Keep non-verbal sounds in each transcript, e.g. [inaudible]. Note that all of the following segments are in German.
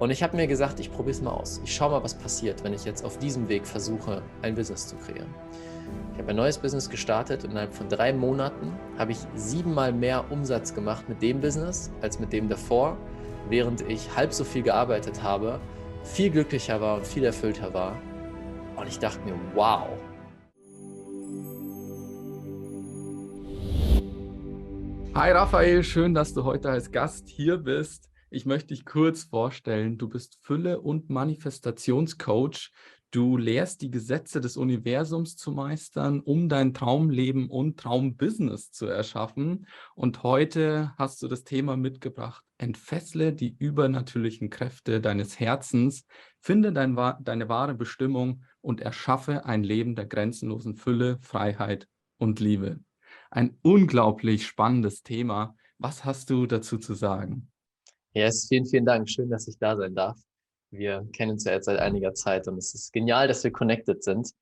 Und ich habe mir gesagt, ich probiere es mal aus. Ich schaue mal, was passiert, wenn ich jetzt auf diesem Weg versuche, ein Business zu kreieren. Ich habe ein neues Business gestartet und innerhalb von drei Monaten habe ich siebenmal mehr Umsatz gemacht mit dem Business als mit dem davor, während ich halb so viel gearbeitet habe, viel glücklicher war und viel erfüllter war. Und ich dachte mir, wow, Hi Raphael, schön, dass du heute als Gast hier bist. Ich möchte dich kurz vorstellen. Du bist Fülle- und Manifestationscoach. Du lehrst die Gesetze des Universums zu meistern, um dein Traumleben und Traumbusiness zu erschaffen. Und heute hast du das Thema mitgebracht. Entfessle die übernatürlichen Kräfte deines Herzens, finde dein, deine wahre Bestimmung und erschaffe ein Leben der grenzenlosen Fülle, Freiheit und Liebe. Ein unglaublich spannendes Thema. Was hast du dazu zu sagen? Yes, vielen, vielen Dank. Schön, dass ich da sein darf. Wir kennen uns ja jetzt seit einiger Zeit und es ist genial, dass wir connected sind.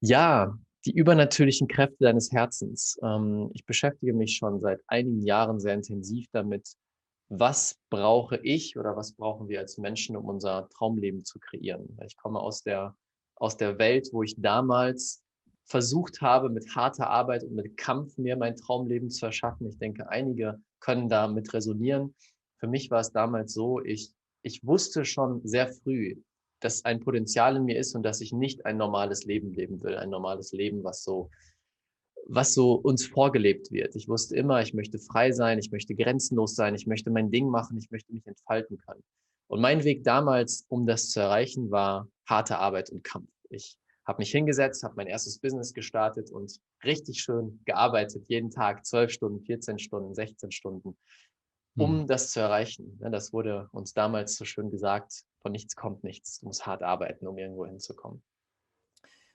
Ja, die übernatürlichen Kräfte deines Herzens. Ähm, ich beschäftige mich schon seit einigen Jahren sehr intensiv damit, was brauche ich oder was brauchen wir als Menschen, um unser Traumleben zu kreieren. Ich komme aus der, aus der Welt, wo ich damals versucht habe, mit harter Arbeit und mit Kampf mir mein Traumleben zu erschaffen. Ich denke, einige können damit resonieren. Für mich war es damals so, ich, ich wusste schon sehr früh, dass ein Potenzial in mir ist und dass ich nicht ein normales Leben leben will, ein normales Leben, was so, was so uns vorgelebt wird. Ich wusste immer, ich möchte frei sein, ich möchte grenzenlos sein, ich möchte mein Ding machen, ich möchte mich entfalten können. Und mein Weg damals, um das zu erreichen, war harte Arbeit und Kampf. Ich habe mich hingesetzt, habe mein erstes Business gestartet und richtig schön gearbeitet, jeden Tag 12 Stunden, 14 Stunden, 16 Stunden, um mhm. das zu erreichen. Das wurde uns damals so schön gesagt, von nichts kommt nichts, du musst hart arbeiten, um irgendwo hinzukommen.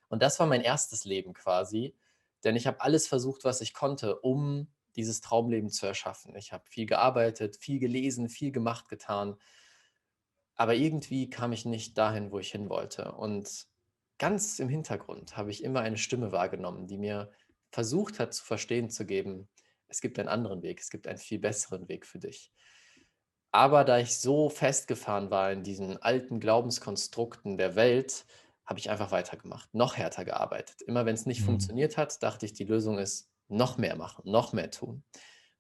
Und das war mein erstes Leben quasi, denn ich habe alles versucht, was ich konnte, um dieses Traumleben zu erschaffen. Ich habe viel gearbeitet, viel gelesen, viel gemacht, getan, aber irgendwie kam ich nicht dahin, wo ich hin wollte. Und ganz im Hintergrund habe ich immer eine Stimme wahrgenommen, die mir versucht hat zu verstehen zu geben, es gibt einen anderen Weg, es gibt einen viel besseren Weg für dich. Aber da ich so festgefahren war in diesen alten Glaubenskonstrukten der Welt, habe ich einfach weitergemacht, noch härter gearbeitet. Immer wenn es nicht mhm. funktioniert hat, dachte ich, die Lösung ist noch mehr machen, noch mehr tun.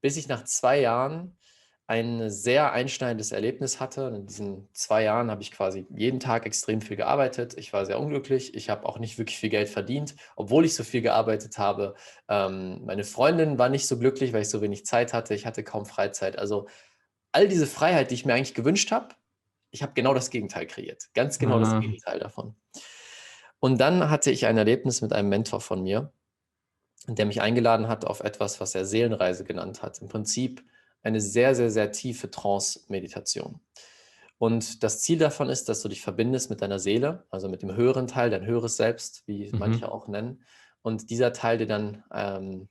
Bis ich nach zwei Jahren ein sehr einschneidendes Erlebnis hatte. In diesen zwei Jahren habe ich quasi jeden Tag extrem viel gearbeitet. Ich war sehr unglücklich. Ich habe auch nicht wirklich viel Geld verdient, obwohl ich so viel gearbeitet habe. Ähm, meine Freundin war nicht so glücklich, weil ich so wenig Zeit hatte. Ich hatte kaum Freizeit. Also all diese Freiheit, die ich mir eigentlich gewünscht habe, ich habe genau das Gegenteil kreiert. Ganz genau mhm. das Gegenteil davon. Und dann hatte ich ein Erlebnis mit einem Mentor von mir, der mich eingeladen hat auf etwas, was er Seelenreise genannt hat. Im Prinzip eine sehr, sehr, sehr tiefe Trance-Meditation. Und das Ziel davon ist, dass du dich verbindest mit deiner Seele, also mit dem höheren Teil, dein höheres Selbst, wie mhm. manche auch nennen. Und dieser Teil dir dann ähm,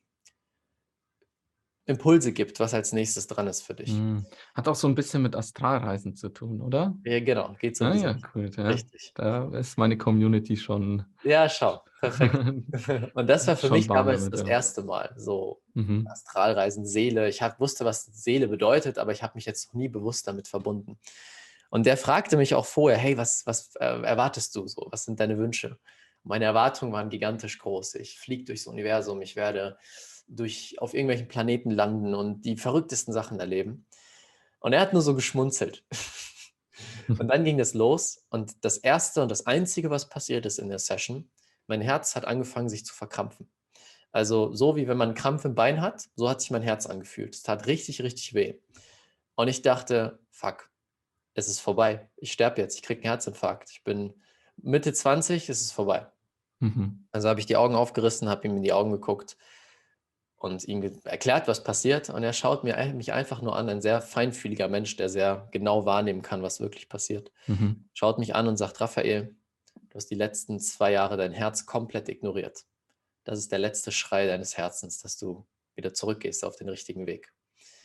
Impulse gibt, was als nächstes dran ist für dich. Mhm. Hat auch so ein bisschen mit Astralreisen zu tun, oder? Ja, genau. Geht so. Ah, ja, gut. Ja. Richtig. Da ist meine Community schon. Ja, schau. Perfekt. [laughs] [laughs] Und das war für mich damals das erste Mal. So mhm. Astralreisen, Seele. Ich hab, wusste, was Seele bedeutet, aber ich habe mich jetzt noch nie bewusst damit verbunden. Und der fragte mich auch vorher, hey, was, was äh, erwartest du so? Was sind deine Wünsche? Meine Erwartungen waren gigantisch groß. Ich fliege durchs Universum, ich werde durch, auf irgendwelchen Planeten landen und die verrücktesten Sachen erleben. Und er hat nur so geschmunzelt. [laughs] und dann ging es los und das Erste und das Einzige, was passiert ist in der Session, mein Herz hat angefangen, sich zu verkrampfen. Also so wie wenn man einen Krampf im Bein hat, so hat sich mein Herz angefühlt. Es tat richtig, richtig weh. Und ich dachte, fuck, es ist vorbei. Ich sterbe jetzt, ich kriege einen Herzinfarkt. Ich bin Mitte 20, es ist vorbei. Mhm. Also habe ich die Augen aufgerissen, habe ihm in die Augen geguckt und ihm erklärt, was passiert. Und er schaut mir, mich einfach nur an, ein sehr feinfühliger Mensch, der sehr genau wahrnehmen kann, was wirklich passiert. Mhm. Schaut mich an und sagt, Raphael, du hast die letzten zwei Jahre dein Herz komplett ignoriert. Das ist der letzte Schrei deines Herzens, dass du wieder zurückgehst auf den richtigen Weg.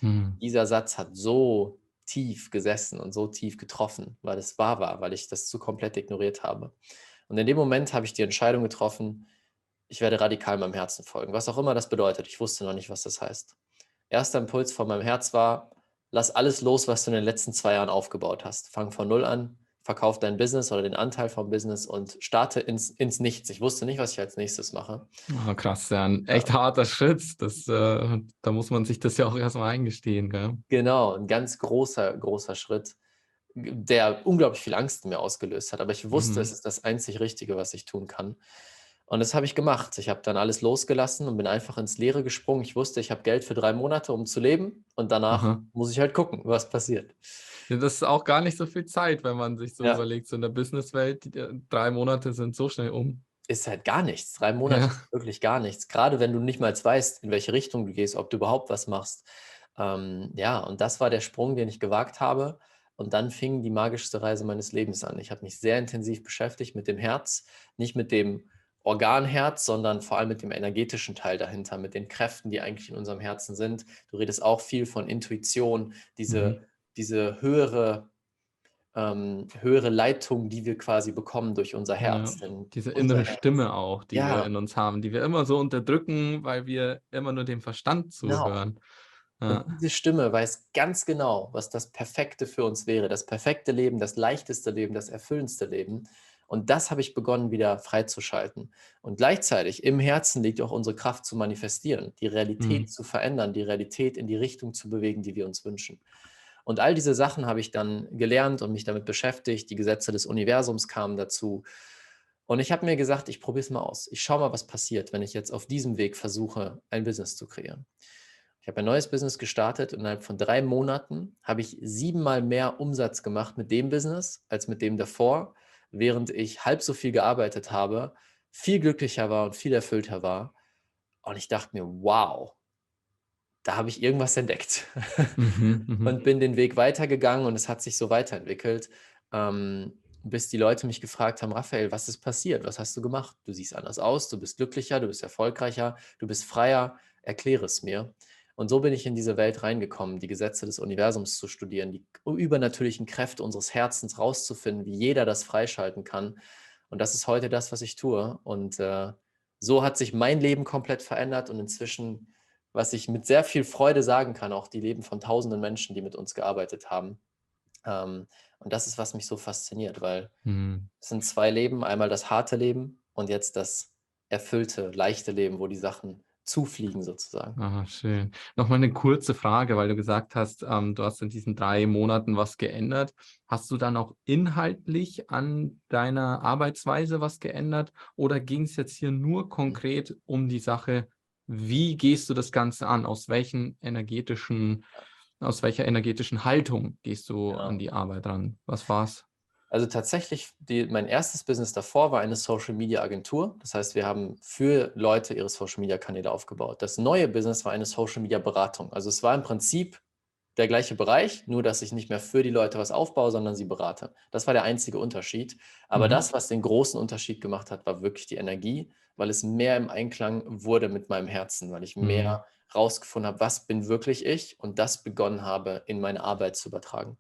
Mhm. Dieser Satz hat so tief gesessen und so tief getroffen, weil es wahr war, weil ich das zu komplett ignoriert habe. Und in dem Moment habe ich die Entscheidung getroffen, ich werde radikal meinem Herzen folgen, was auch immer das bedeutet. Ich wusste noch nicht, was das heißt. Erster Impuls von meinem Herz war, lass alles los, was du in den letzten zwei Jahren aufgebaut hast. Fang von Null an, verkauf dein Business oder den Anteil vom Business und starte ins, ins Nichts. Ich wusste nicht, was ich als nächstes mache. Oh, krass, ja, ein echt harter Schritt. Das, äh, da muss man sich das ja auch erstmal eingestehen. Gell? Genau, ein ganz großer, großer Schritt, der unglaublich viel Angst in mir ausgelöst hat. Aber ich wusste, mhm. es ist das einzig Richtige, was ich tun kann. Und das habe ich gemacht. Ich habe dann alles losgelassen und bin einfach ins Leere gesprungen. Ich wusste, ich habe Geld für drei Monate, um zu leben. Und danach Aha. muss ich halt gucken, was passiert. Ja, das ist auch gar nicht so viel Zeit, wenn man sich so ja. überlegt. So in der Businesswelt, drei Monate sind so schnell um. Ist halt gar nichts. Drei Monate ja. ist wirklich gar nichts. Gerade wenn du nicht mal weißt, in welche Richtung du gehst, ob du überhaupt was machst. Ähm, ja, und das war der Sprung, den ich gewagt habe. Und dann fing die magischste Reise meines Lebens an. Ich habe mich sehr intensiv beschäftigt mit dem Herz, nicht mit dem Organherz, sondern vor allem mit dem energetischen Teil dahinter, mit den Kräften, die eigentlich in unserem Herzen sind. Du redest auch viel von Intuition, diese, mhm. diese höhere, ähm, höhere Leitung, die wir quasi bekommen durch unser Herz. Ja, diese innere Herz, Stimme auch, die ja. wir in uns haben, die wir immer so unterdrücken, weil wir immer nur dem Verstand genau. zuhören. Genau. Ja. diese Stimme weiß ganz genau, was das Perfekte für uns wäre, das perfekte Leben, das leichteste Leben, das erfüllendste Leben. Und das habe ich begonnen wieder freizuschalten. Und gleichzeitig im Herzen liegt auch unsere Kraft zu manifestieren, die Realität mhm. zu verändern, die Realität in die Richtung zu bewegen, die wir uns wünschen. Und all diese Sachen habe ich dann gelernt und mich damit beschäftigt. Die Gesetze des Universums kamen dazu. Und ich habe mir gesagt, ich probiere es mal aus. Ich schaue mal, was passiert, wenn ich jetzt auf diesem Weg versuche, ein Business zu kreieren. Ich habe ein neues Business gestartet und innerhalb von drei Monaten habe ich siebenmal mehr Umsatz gemacht mit dem Business als mit dem davor während ich halb so viel gearbeitet habe, viel glücklicher war und viel erfüllter war. Und ich dachte mir, wow, da habe ich irgendwas entdeckt [laughs] mhm, mhm, und bin den Weg weitergegangen und es hat sich so weiterentwickelt, ähm, bis die Leute mich gefragt haben, Raphael, was ist passiert? Was hast du gemacht? Du siehst anders aus, du bist glücklicher, du bist erfolgreicher, du bist freier, erkläre es mir. Und so bin ich in diese Welt reingekommen, die Gesetze des Universums zu studieren, die übernatürlichen Kräfte unseres Herzens rauszufinden, wie jeder das freischalten kann. Und das ist heute das, was ich tue. Und äh, so hat sich mein Leben komplett verändert und inzwischen, was ich mit sehr viel Freude sagen kann, auch die Leben von tausenden Menschen, die mit uns gearbeitet haben. Ähm, und das ist, was mich so fasziniert, weil mhm. es sind zwei Leben, einmal das harte Leben und jetzt das erfüllte, leichte Leben, wo die Sachen zufliegen sozusagen. Aha, schön. Nochmal eine kurze Frage, weil du gesagt hast, ähm, du hast in diesen drei Monaten was geändert. Hast du dann auch inhaltlich an deiner Arbeitsweise was geändert oder ging es jetzt hier nur konkret um die Sache, wie gehst du das Ganze an? Aus welchen energetischen, aus welcher energetischen Haltung gehst du ja. an die Arbeit ran? Was war's? Also tatsächlich, die, mein erstes Business davor war eine Social Media Agentur. Das heißt, wir haben für Leute ihre Social Media Kanäle aufgebaut. Das neue Business war eine Social Media Beratung. Also es war im Prinzip der gleiche Bereich, nur dass ich nicht mehr für die Leute was aufbaue, sondern sie berate. Das war der einzige Unterschied. Aber mhm. das, was den großen Unterschied gemacht hat, war wirklich die Energie, weil es mehr im Einklang wurde mit meinem Herzen, weil ich mhm. mehr rausgefunden habe, was bin wirklich ich und das begonnen habe, in meine Arbeit zu übertragen.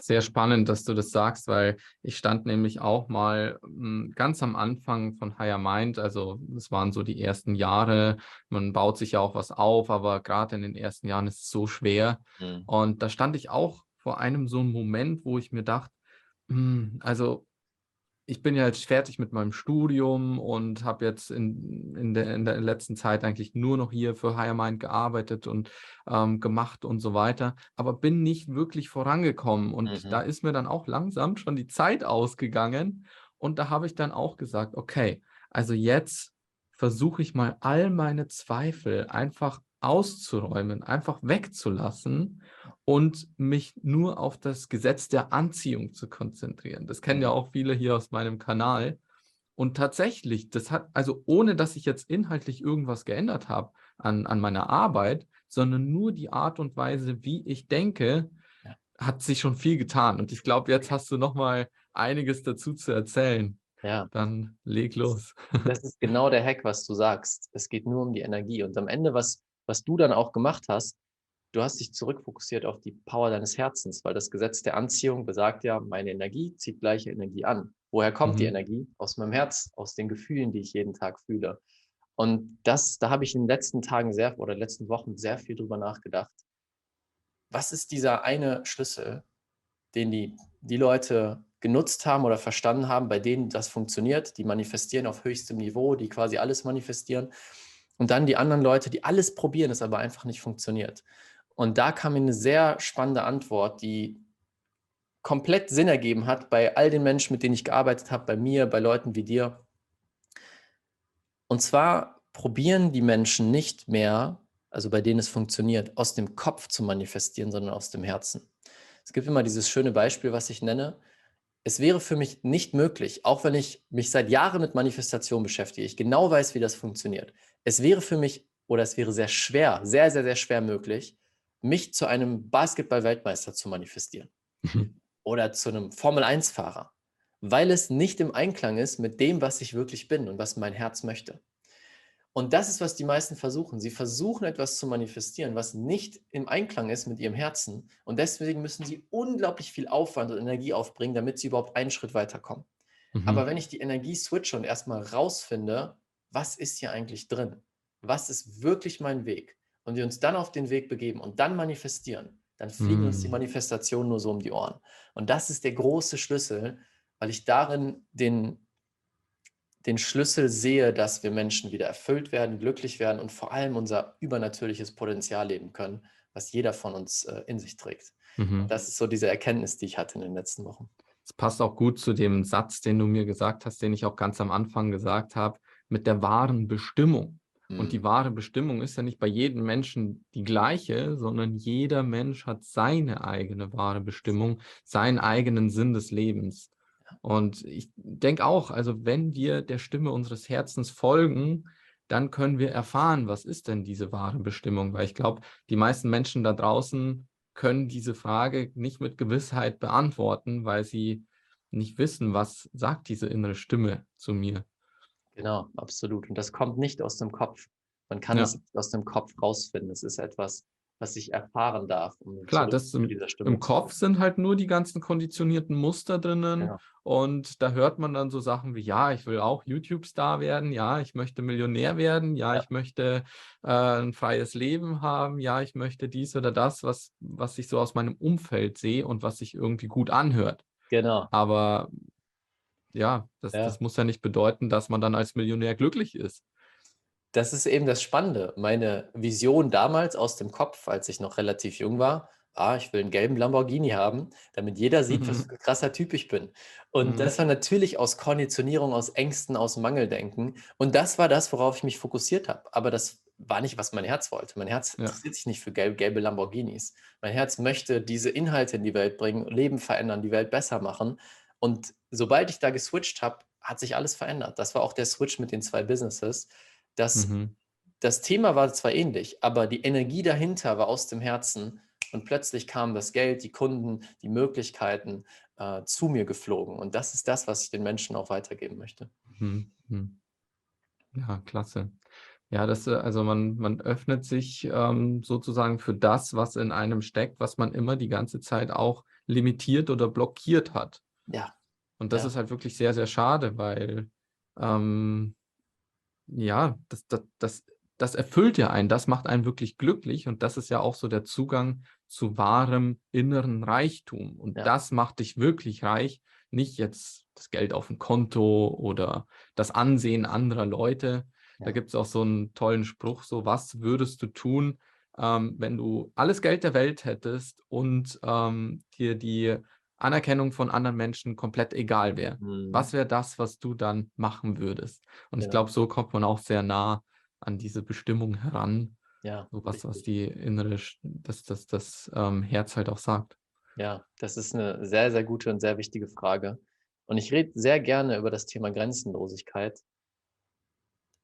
Sehr spannend, dass du das sagst, weil ich stand nämlich auch mal hm, ganz am Anfang von Higher Mind, also es waren so die ersten Jahre, man baut sich ja auch was auf, aber gerade in den ersten Jahren ist es so schwer. Mhm. Und da stand ich auch vor einem so einem Moment, wo ich mir dachte, hm, also ich bin ja jetzt fertig mit meinem Studium und habe jetzt in, in, der, in der letzten Zeit eigentlich nur noch hier für Higher Mind gearbeitet und ähm, gemacht und so weiter, aber bin nicht wirklich vorangekommen. Und mhm. da ist mir dann auch langsam schon die Zeit ausgegangen. Und da habe ich dann auch gesagt, okay, also jetzt versuche ich mal all meine Zweifel einfach auszuräumen, einfach wegzulassen und mich nur auf das Gesetz der Anziehung zu konzentrieren. Das kennen ja mhm. auch viele hier aus meinem Kanal. Und tatsächlich, das hat, also ohne dass ich jetzt inhaltlich irgendwas geändert habe an, an meiner Arbeit, sondern nur die Art und Weise, wie ich denke, ja. hat sich schon viel getan. Und ich glaube, jetzt hast du noch mal einiges dazu zu erzählen. Ja. Dann leg los. Das ist genau der Hack, was du sagst. Es geht nur um die Energie. Und am Ende, was, was du dann auch gemacht hast, du hast dich zurückfokussiert auf die Power deines Herzens, weil das Gesetz der Anziehung besagt ja, meine Energie zieht gleiche Energie an. Woher kommt mhm. die Energie? Aus meinem Herz, aus den Gefühlen, die ich jeden Tag fühle. Und das, da habe ich in den letzten Tagen sehr oder letzten Wochen sehr viel drüber nachgedacht. was ist dieser eine Schlüssel, den die, die Leute genutzt haben oder verstanden haben, bei denen das funktioniert, die manifestieren auf höchstem Niveau, die quasi alles manifestieren. Und dann die anderen Leute, die alles probieren, es aber einfach nicht funktioniert. Und da kam mir eine sehr spannende Antwort, die komplett Sinn ergeben hat bei all den Menschen, mit denen ich gearbeitet habe, bei mir, bei Leuten wie dir. Und zwar probieren die Menschen nicht mehr, also bei denen es funktioniert, aus dem Kopf zu manifestieren, sondern aus dem Herzen. Es gibt immer dieses schöne Beispiel, was ich nenne. Es wäre für mich nicht möglich, auch wenn ich mich seit Jahren mit Manifestation beschäftige, ich genau weiß, wie das funktioniert. Es wäre für mich oder es wäre sehr schwer, sehr, sehr, sehr schwer möglich, mich zu einem Basketball-Weltmeister zu manifestieren mhm. oder zu einem Formel-1-Fahrer, weil es nicht im Einklang ist mit dem, was ich wirklich bin und was mein Herz möchte. Und das ist, was die meisten versuchen. Sie versuchen etwas zu manifestieren, was nicht im Einklang ist mit ihrem Herzen. Und deswegen müssen sie unglaublich viel Aufwand und Energie aufbringen, damit sie überhaupt einen Schritt weiterkommen. Mhm. Aber wenn ich die Energie switche und erstmal rausfinde, was ist hier eigentlich drin? Was ist wirklich mein Weg? Und wir uns dann auf den Weg begeben und dann manifestieren, dann fliegen mm. uns die mhm. Manifestationen nur so um die Ohren. Und das ist der große Schlüssel, weil ich darin den, den Schlüssel sehe, dass wir Menschen wieder erfüllt werden, glücklich werden und vor allem unser übernatürliches Potenzial leben können, was jeder von uns äh, in sich trägt. Mhm. Das ist so diese Erkenntnis, die ich hatte in den letzten Wochen. Es passt auch gut zu dem Satz, den du mir gesagt hast, den ich auch ganz am Anfang gesagt habe, mit der wahren Bestimmung. Und die mhm. wahre Bestimmung ist ja nicht bei jedem Menschen die gleiche, sondern jeder Mensch hat seine eigene wahre Bestimmung, seinen eigenen Sinn des Lebens. Und ich denke auch, also wenn wir der Stimme unseres Herzens folgen, dann können wir erfahren, was ist denn diese wahre Bestimmung? Weil ich glaube, die meisten Menschen da draußen können diese Frage nicht mit Gewissheit beantworten, weil sie nicht wissen, was sagt diese innere Stimme zu mir. Genau, absolut. Und das kommt nicht aus dem Kopf. Man kann ja. es aus dem Kopf rausfinden. Es ist etwas, was ich erfahren darf. Um Klar, das im, im Kopf sind halt nur die ganzen konditionierten Muster drinnen. Ja. Und da hört man dann so Sachen wie, ja, ich will auch YouTube-Star werden, ja, ich möchte Millionär werden, ja, ja. ich möchte äh, ein freies Leben haben, ja, ich möchte dies oder das, was, was ich so aus meinem Umfeld sehe und was sich irgendwie gut anhört. Genau. Aber ja, das, ja. das muss ja nicht bedeuten, dass man dann als Millionär glücklich ist. Das ist eben das Spannende. Meine Vision damals aus dem Kopf, als ich noch relativ jung war, ah, ich will einen gelben Lamborghini haben, damit jeder sieht, mhm. was für ein krasser Typ ich bin. Und mhm. das war natürlich aus Konditionierung, aus Ängsten, aus Mangeldenken. Und das war das, worauf ich mich fokussiert habe. Aber das war nicht, was mein Herz wollte. Mein Herz ja. interessiert sich nicht für gelbe, gelbe Lamborghinis. Mein Herz möchte diese Inhalte in die Welt bringen, Leben verändern, die Welt besser machen. Und sobald ich da geswitcht habe, hat sich alles verändert. Das war auch der Switch mit den zwei Businesses. Das, mhm. das Thema war zwar ähnlich, aber die Energie dahinter war aus dem Herzen und plötzlich kam das Geld, die Kunden, die Möglichkeiten äh, zu mir geflogen. Und das ist das, was ich den Menschen auch weitergeben möchte. Mhm. mhm. Ja, klasse. Ja, das, äh, also man, man öffnet sich ähm, sozusagen für das, was in einem steckt, was man immer die ganze Zeit auch limitiert oder blockiert hat. Ja. Und das ja. ist halt wirklich sehr, sehr schade, weil ähm, ja, das, das, das, das erfüllt ja einen, das macht einen wirklich glücklich und das ist ja auch so der Zugang zu wahrem inneren Reichtum. Und ja. das macht dich wirklich reich, nicht jetzt das Geld auf dem Konto oder das Ansehen anderer Leute. Ja. Da gibt es auch so einen tollen Spruch, so was würdest du tun, ähm, wenn du alles Geld der Welt hättest und ähm, dir die Anerkennung von anderen Menschen komplett egal wäre. Mhm. Was wäre das, was du dann machen würdest? Und ja. ich glaube, so kommt man auch sehr nah an diese Bestimmung heran. Ja. So was, was die innere, das, das, das ähm, Herz halt auch sagt. Ja, das ist eine sehr, sehr gute und sehr wichtige Frage. Und ich rede sehr gerne über das Thema Grenzenlosigkeit,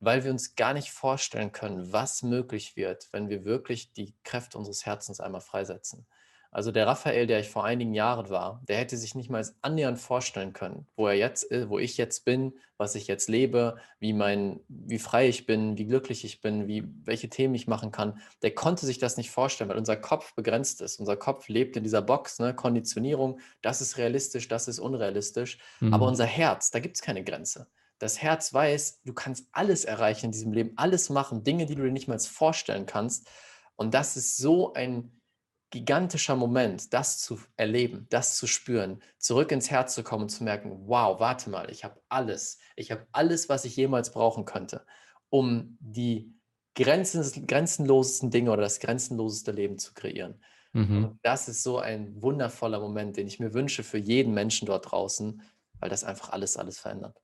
weil wir uns gar nicht vorstellen können, was möglich wird, wenn wir wirklich die Kräfte unseres Herzens einmal freisetzen. Also der Raphael, der ich vor einigen Jahren war, der hätte sich nicht mal annähernd vorstellen können, wo er jetzt ist, wo ich jetzt bin, was ich jetzt lebe, wie mein, wie frei ich bin, wie glücklich ich bin, wie, welche Themen ich machen kann. Der konnte sich das nicht vorstellen, weil unser Kopf begrenzt ist. Unser Kopf lebt in dieser Box, ne? Konditionierung, das ist realistisch, das ist unrealistisch. Mhm. Aber unser Herz, da gibt es keine Grenze. Das Herz weiß, du kannst alles erreichen in diesem Leben, alles machen, Dinge, die du dir nicht mal vorstellen kannst. Und das ist so ein gigantischer Moment, das zu erleben, das zu spüren, zurück ins Herz zu kommen und zu merken, wow, warte mal, ich habe alles, ich habe alles, was ich jemals brauchen könnte, um die grenzen, grenzenlosesten Dinge oder das grenzenloseste Leben zu kreieren. Mhm. Und das ist so ein wundervoller Moment, den ich mir wünsche für jeden Menschen dort draußen, weil das einfach alles, alles verändert.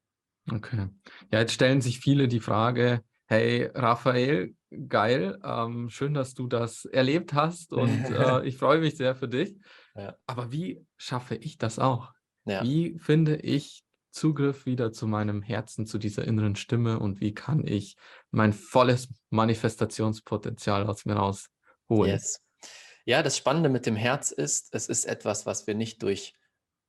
Okay. Ja, jetzt stellen sich viele die Frage, hey Raphael, geil, ähm, schön, dass du das erlebt hast und [laughs] äh, ich freue mich sehr für dich. Ja. Aber wie schaffe ich das auch? Ja. Wie finde ich Zugriff wieder zu meinem Herzen, zu dieser inneren Stimme und wie kann ich mein volles Manifestationspotenzial aus mir rausholen? Yes. Ja, das Spannende mit dem Herz ist, es ist etwas, was wir nicht durch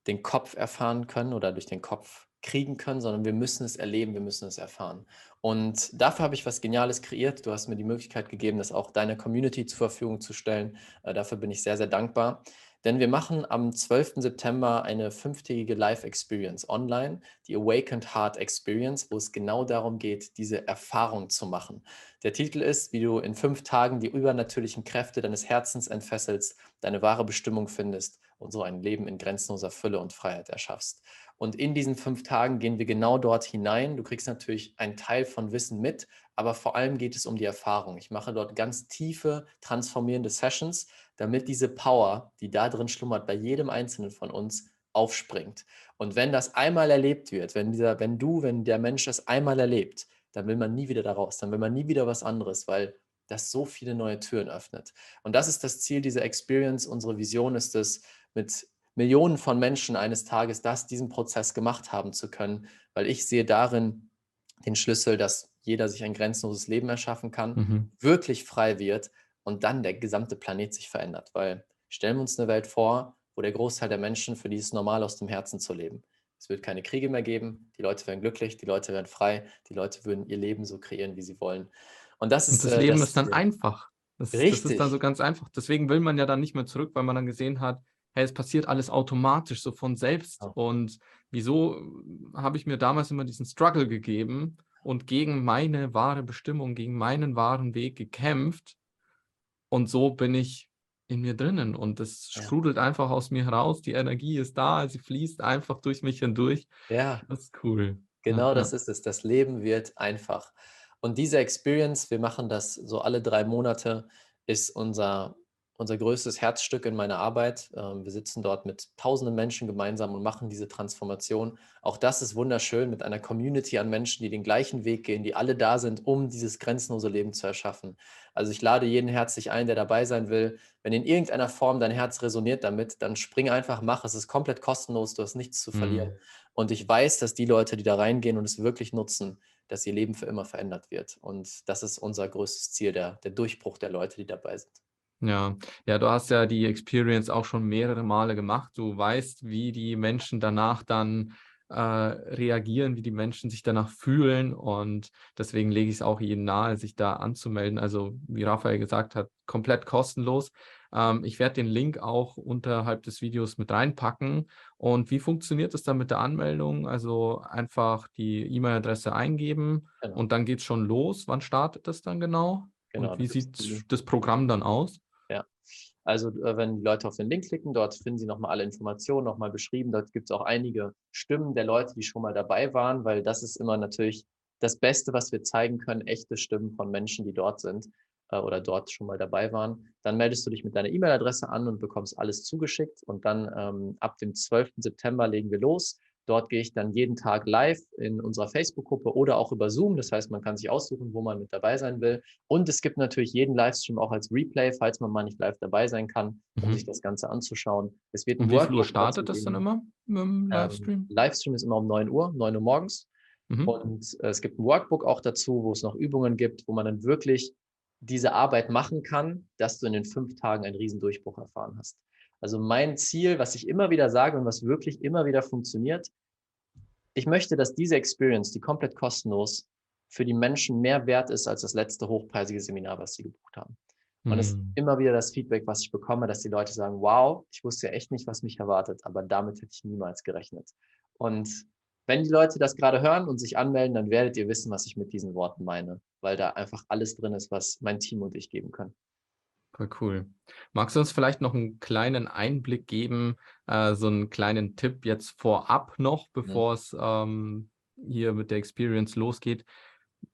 den Kopf erfahren können oder durch den Kopf kriegen können, sondern wir müssen es erleben, wir müssen es erfahren. Und dafür habe ich was Geniales kreiert. Du hast mir die Möglichkeit gegeben, das auch deiner Community zur Verfügung zu stellen. Äh, dafür bin ich sehr, sehr dankbar. Denn wir machen am 12. September eine fünftägige Live-Experience online, die Awakened Heart Experience, wo es genau darum geht, diese Erfahrung zu machen. Der Titel ist, wie du in fünf Tagen die übernatürlichen Kräfte deines Herzens entfesselst, deine wahre Bestimmung findest und so ein Leben in grenzenloser Fülle und Freiheit erschaffst. Und in diesen fünf Tagen gehen wir genau dort hinein. Du kriegst natürlich einen Teil von Wissen mit, aber vor allem geht es um die Erfahrung. Ich mache dort ganz tiefe, transformierende Sessions, damit diese Power, die da drin schlummert, bei jedem Einzelnen von uns aufspringt. Und wenn das einmal erlebt wird, wenn, dieser, wenn du, wenn der Mensch das einmal erlebt, dann will man nie wieder daraus, dann will man nie wieder was anderes, weil das so viele neue Türen öffnet. Und das ist das Ziel dieser Experience. Unsere Vision ist es, mit Millionen von Menschen eines Tages das, diesen Prozess gemacht haben zu können, weil ich sehe darin den Schlüssel, dass jeder sich ein grenzenloses Leben erschaffen kann, mhm. wirklich frei wird und dann der gesamte Planet sich verändert. Weil stellen wir uns eine Welt vor, wo der Großteil der Menschen für die es normal aus dem Herzen zu leben. Es wird keine Kriege mehr geben, die Leute werden glücklich, die Leute werden frei, die Leute würden ihr Leben so kreieren, wie sie wollen. Und das ist und das äh, Leben das ist dann einfach. Das, Richtig. das ist dann so ganz einfach. Deswegen will man ja dann nicht mehr zurück, weil man dann gesehen hat, hey, es passiert alles automatisch, so von selbst. Ja. Und wieso habe ich mir damals immer diesen Struggle gegeben und gegen meine wahre Bestimmung, gegen meinen wahren Weg gekämpft? Und so bin ich in mir drinnen und es ja. sprudelt einfach aus mir heraus. Die Energie ist da, sie fließt einfach durch mich hindurch. Ja. Das ist cool. Genau ja, das ist es. Das Leben wird einfach. Und diese Experience, wir machen das so alle drei Monate, ist unser unser größtes Herzstück in meiner Arbeit. Ähm, wir sitzen dort mit tausenden Menschen gemeinsam und machen diese Transformation. Auch das ist wunderschön mit einer Community an Menschen, die den gleichen Weg gehen, die alle da sind, um dieses grenzenlose Leben zu erschaffen. Also ich lade jeden herzlich ein, der dabei sein will. Wenn in irgendeiner Form dein Herz resoniert damit, dann spring einfach, mach. Es ist komplett kostenlos, du hast nichts zu verlieren. Mhm. Und ich weiß, dass die Leute, die da reingehen und es wirklich nutzen, dass ihr Leben für immer verändert wird. Und das ist unser größtes Ziel, der, der Durchbruch der Leute, die dabei sind. Ja, ja, du hast ja die Experience auch schon mehrere Male gemacht. Du weißt, wie die Menschen danach dann äh, reagieren, wie die Menschen sich danach fühlen. Und deswegen lege ich es auch jedem nahe, sich da anzumelden. Also, wie Raphael gesagt hat, komplett kostenlos. Ähm, ich werde den Link auch unterhalb des Videos mit reinpacken. Und wie funktioniert es dann mit der Anmeldung? Also einfach die E-Mail-Adresse eingeben genau. und dann geht es schon los. Wann startet das dann genau? genau und wie sieht das Programm dann aus? Also äh, wenn die Leute auf den Link klicken, dort finden sie nochmal alle Informationen, nochmal beschrieben. Dort gibt es auch einige Stimmen der Leute, die schon mal dabei waren, weil das ist immer natürlich das Beste, was wir zeigen können, echte Stimmen von Menschen, die dort sind äh, oder dort schon mal dabei waren. Dann meldest du dich mit deiner E-Mail-Adresse an und bekommst alles zugeschickt. Und dann ähm, ab dem 12. September legen wir los. Dort gehe ich dann jeden Tag live in unserer Facebook-Gruppe oder auch über Zoom. Das heißt, man kann sich aussuchen, wo man mit dabei sein will. Und es gibt natürlich jeden Livestream auch als Replay, falls man mal nicht live dabei sein kann, um mhm. sich das Ganze anzuschauen. Es wird Und wie viel Uhr startet das dann immer im ähm, Livestream? Ähm, Livestream ist immer um 9 Uhr, 9 Uhr morgens. Mhm. Und äh, es gibt ein Workbook auch dazu, wo es noch Übungen gibt, wo man dann wirklich diese Arbeit machen kann, dass du in den fünf Tagen einen Riesendurchbruch erfahren hast. Also mein Ziel, was ich immer wieder sage und was wirklich immer wieder funktioniert, ich möchte, dass diese Experience, die komplett kostenlos für die Menschen mehr wert ist als das letzte hochpreisige Seminar, was sie gebucht haben. Und es ist mhm. immer wieder das Feedback, was ich bekomme, dass die Leute sagen, wow, ich wusste ja echt nicht, was mich erwartet, aber damit hätte ich niemals gerechnet. Und wenn die Leute das gerade hören und sich anmelden, dann werdet ihr wissen, was ich mit diesen Worten meine, weil da einfach alles drin ist, was mein Team und ich geben können. Voll cool. Magst du uns vielleicht noch einen kleinen Einblick geben, äh, so einen kleinen Tipp jetzt vorab noch, Mhm. bevor es ähm, hier mit der Experience losgeht?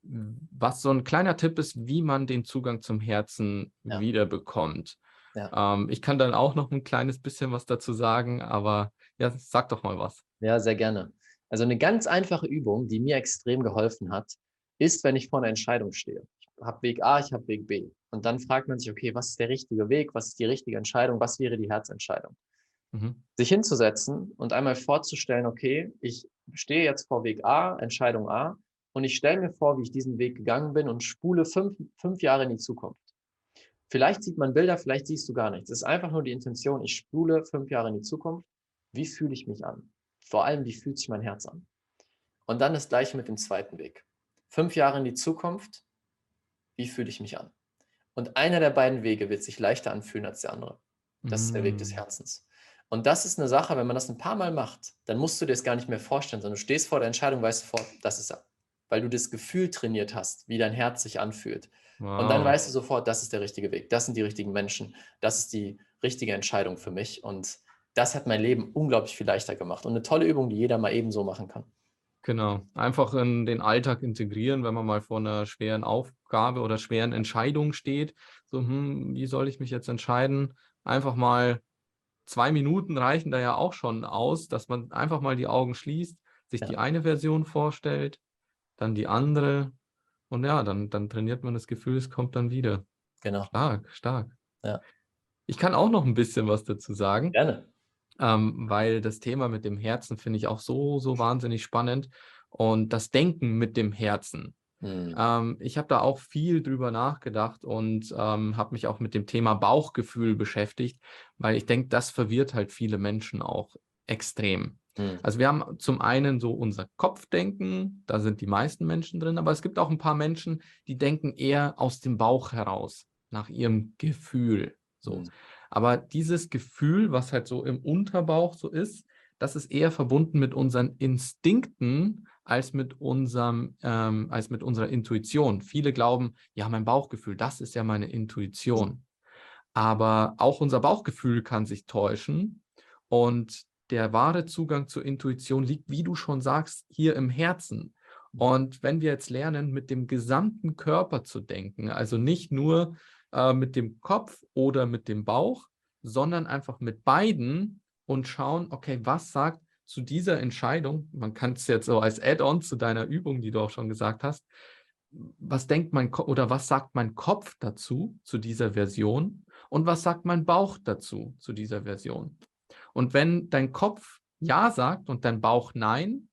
Was so ein kleiner Tipp ist, wie man den Zugang zum Herzen Ja. wiederbekommt. Ja. Ähm, ich kann dann auch noch ein kleines bisschen was dazu sagen, aber ja, sag doch mal was. Ja, sehr gerne. Also eine ganz einfache Übung, die mir extrem geholfen hat, ist, wenn ich vor einer Entscheidung stehe. Habe Weg A, ich habe Weg B. Und dann fragt man sich, okay, was ist der richtige Weg? Was ist die richtige Entscheidung? Was wäre die Herzentscheidung? Mhm. Sich hinzusetzen und einmal vorzustellen, okay, ich stehe jetzt vor Weg A, Entscheidung A, und ich stelle mir vor, wie ich diesen Weg gegangen bin und spule fünf, fünf Jahre in die Zukunft. Vielleicht sieht man Bilder, vielleicht siehst du gar nichts. Es ist einfach nur die Intention, ich spule fünf Jahre in die Zukunft. Wie fühle ich mich an? Vor allem, wie fühlt sich mein Herz an? Und dann das gleiche mit dem zweiten Weg. Fünf Jahre in die Zukunft, wie fühle ich mich an? Und einer der beiden Wege wird sich leichter anfühlen als der andere. Das ist der Weg des Mm. Herzens. Und das ist eine Sache, wenn man das ein paar Mal macht, dann musst du dir das gar nicht mehr vorstellen, sondern du stehst vor der Entscheidung, weißt sofort, das ist er. Weil du das Gefühl trainiert hast, wie dein Herz sich anfühlt. Und dann Wow. weißt du sofort, das ist der richtige Weg, das sind die richtigen Menschen, das ist die richtige Entscheidung für mich. Und das hat mein Leben unglaublich viel leichter gemacht. Und eine tolle Übung, die jeder mal ebenso machen kann. Genau, einfach in den Alltag integrieren, wenn man mal vor einer schweren Aufgabe oder schweren Entscheidung steht. So, hm, wie soll ich mich jetzt entscheiden? Einfach mal zwei Minuten reichen da ja auch schon aus, dass man einfach mal die Augen schließt, sich Ja. die eine Version vorstellt, dann die andere und ja, dann, dann trainiert man das Gefühl, es kommt dann wieder. Genau. Stark, stark. Ja. Ich kann auch noch ein bisschen was dazu sagen Gerne. Ähm, weil das Thema mit dem Herzen finde ich auch so, so wahnsinnig spannend. Und das Denken mit dem Herzen. Hm. Ähm, ich habe da auch viel drüber nachgedacht und ähm, habe mich auch mit dem Thema Bauchgefühl beschäftigt, weil ich denke, das verwirrt halt viele Menschen auch extrem. Hm. Also wir haben zum einen so unser Kopfdenken, da sind die meisten Menschen drin, aber es gibt auch ein paar Menschen, die denken eher aus dem Bauch heraus, nach ihrem Gefühl. So. Hm. Aber dieses Gefühl, was halt so im Unterbauch so ist, das ist eher verbunden mit unseren Instinkten als mit unserem, ähm, als mit unserer Intuition. Viele glauben, ja, mein Bauchgefühl, das ist ja meine Intuition. Aber auch unser Bauchgefühl kann sich täuschen und der wahre Zugang zur Intuition liegt, wie du schon sagst, hier im Herzen. Und wenn wir jetzt lernen, mit dem gesamten Körper zu denken, also nicht nur äh, mit dem Kopf oder mit dem Bauch, sondern einfach mit beiden und schauen, okay, was sagt zu dieser Entscheidung, man kann es jetzt so als Add-on zu deiner Übung, die du auch schon gesagt hast, was denkt mein Ko oder was sagt mein Kopf dazu, zu dieser Version und was sagt mein Bauch dazu, zu dieser Version. Und wenn dein Kopf Ja sagt und dein Bauch Nein,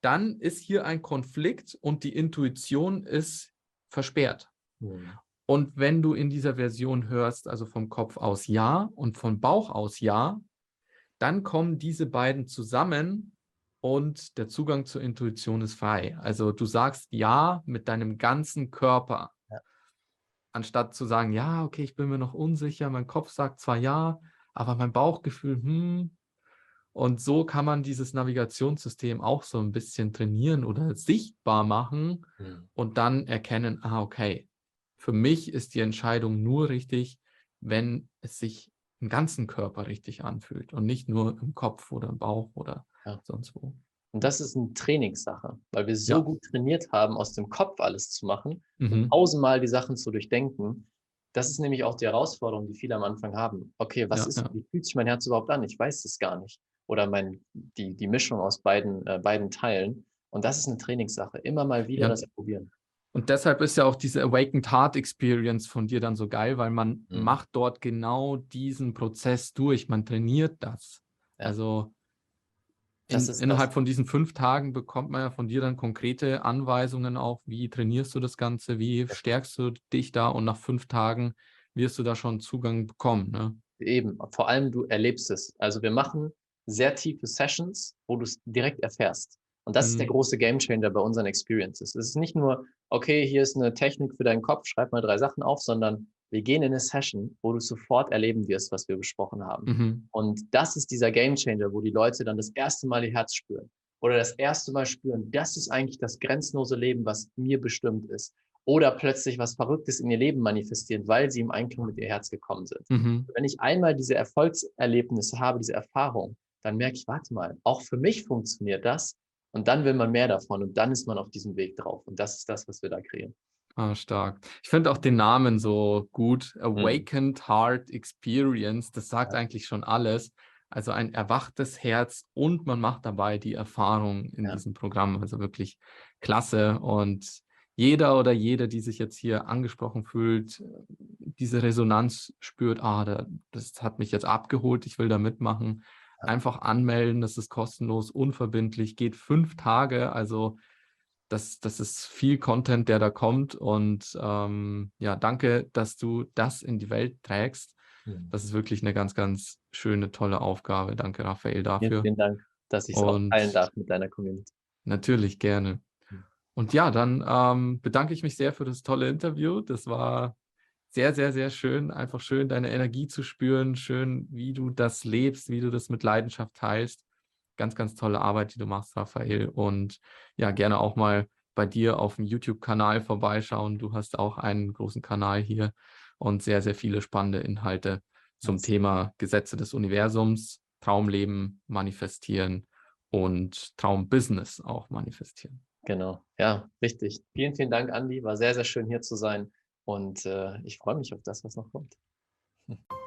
dann ist hier ein Konflikt und die Intuition ist versperrt. Hm. Und wenn du in dieser Version hörst, also vom Kopf aus Ja und vom Bauch aus Ja, dann kommen diese beiden zusammen und der Zugang zur Intuition ist frei. Also du sagst Ja mit deinem ganzen Körper. Ja. Anstatt zu sagen, ja, okay, ich bin mir noch unsicher, mein Kopf sagt zwar Ja, aber mein Bauchgefühl, hm. Und so kann man dieses Navigationssystem auch so ein bisschen trainieren oder sichtbar machen Hm. und dann erkennen, ah, okay, für mich ist die Entscheidung nur richtig, wenn es sich im ganzen Körper richtig anfühlt und nicht nur im Kopf oder im Bauch oder Ja. sonst wo. Und das ist eine Trainingssache, weil wir so Ja. gut trainiert haben, aus dem Kopf alles zu machen, Mhm. tausendmal die Sachen zu durchdenken. Das ist nämlich auch die Herausforderung, die viele am Anfang haben. Okay, was Ja, ist, wie fühlt sich mein Herz überhaupt an? Ich weiß es gar nicht. Oder mein, die, die Mischung aus beiden, äh, beiden Teilen. Und das ist eine Trainingssache. Immer mal wieder das probieren. Und deshalb ist ja auch diese Awakened Heart Experience von dir dann so geil, weil man Mhm. macht dort genau diesen Prozess durch. Man trainiert das. Ja. Also in, Das innerhalb das. von diesen fünf Tagen bekommt man ja von dir dann konkrete Anweisungen auch, wie trainierst du das Ganze, wie stärkst du dich da und nach fünf Tagen wirst du da schon Zugang bekommen. Ne? Eben, vor allem du erlebst es. Also wir machen sehr tiefe Sessions, wo du es direkt erfährst. Und das ist der Mhm. große Gamechanger bei unseren Experiences. Es ist nicht nur, okay, hier ist eine Technik für deinen Kopf, schreib mal drei Sachen auf, sondern wir gehen in eine Session, wo du sofort erleben wirst, was wir besprochen haben. Mhm. Und das ist dieser Gamechanger, wo die Leute dann das erste Mal ihr Herz spüren. Oder das erste Mal spüren, das ist eigentlich das grenzenlose Leben, was mir bestimmt ist. oder plötzlich was Verrücktes in ihr Leben manifestieren, weil sie im Einklang mit ihr Herz gekommen sind. Mhm. Wenn ich einmal diese Erfolgserlebnisse habe, diese Erfahrung, dann merke ich, warte mal, auch für mich funktioniert das. Und dann will man mehr davon und dann ist man auf diesem Weg drauf. Und das ist das, was wir da kreieren. Ah, stark. Ich finde auch den Namen so gut. Mhm. Awakened mhm. Heart Experience. Das sagt ja. eigentlich schon alles. Also ein erwachtes Herz und man macht dabei die Erfahrung in ja. diesem Programm. Also wirklich klasse. Und jeder oder jede, die sich jetzt hier angesprochen fühlt, diese Resonanz spürt, ah, das hat mich jetzt abgeholt, ich will da mitmachen. Einfach anmelden, das ist kostenlos, unverbindlich, geht fünf Tage. Also das, das ist viel Content, der da kommt. Und ähm, ja, danke, dass du das in die Welt trägst. Mhm. Das ist wirklich eine ganz, ganz schöne, tolle Aufgabe. Danke, Raphael, dafür. Vielen, vielen Dank, dass ich es auch teilen darf mit deiner Community. Natürlich, gerne. Mhm. Und ja, dann ähm, bedanke ich mich sehr für das tolle Interview. Das war sehr, sehr, sehr schön. Einfach schön, deine Energie zu spüren. Schön, wie du das lebst, wie du das mit Leidenschaft teilst ganz, ganz tolle Arbeit, die du machst, Raphael. Und ja, gerne auch mal bei dir auf dem YouTube-Kanal vorbeischauen. Du hast auch einen großen Kanal hier und sehr, sehr viele spannende Inhalte zum. Thema Gesetze des Universums, Traumleben manifestieren und Traumbusiness auch manifestieren. Genau, ja, richtig. Vielen, vielen Dank, Andi. War sehr, sehr schön hier zu sein und äh, ich freue mich auf das, was noch kommt. [laughs]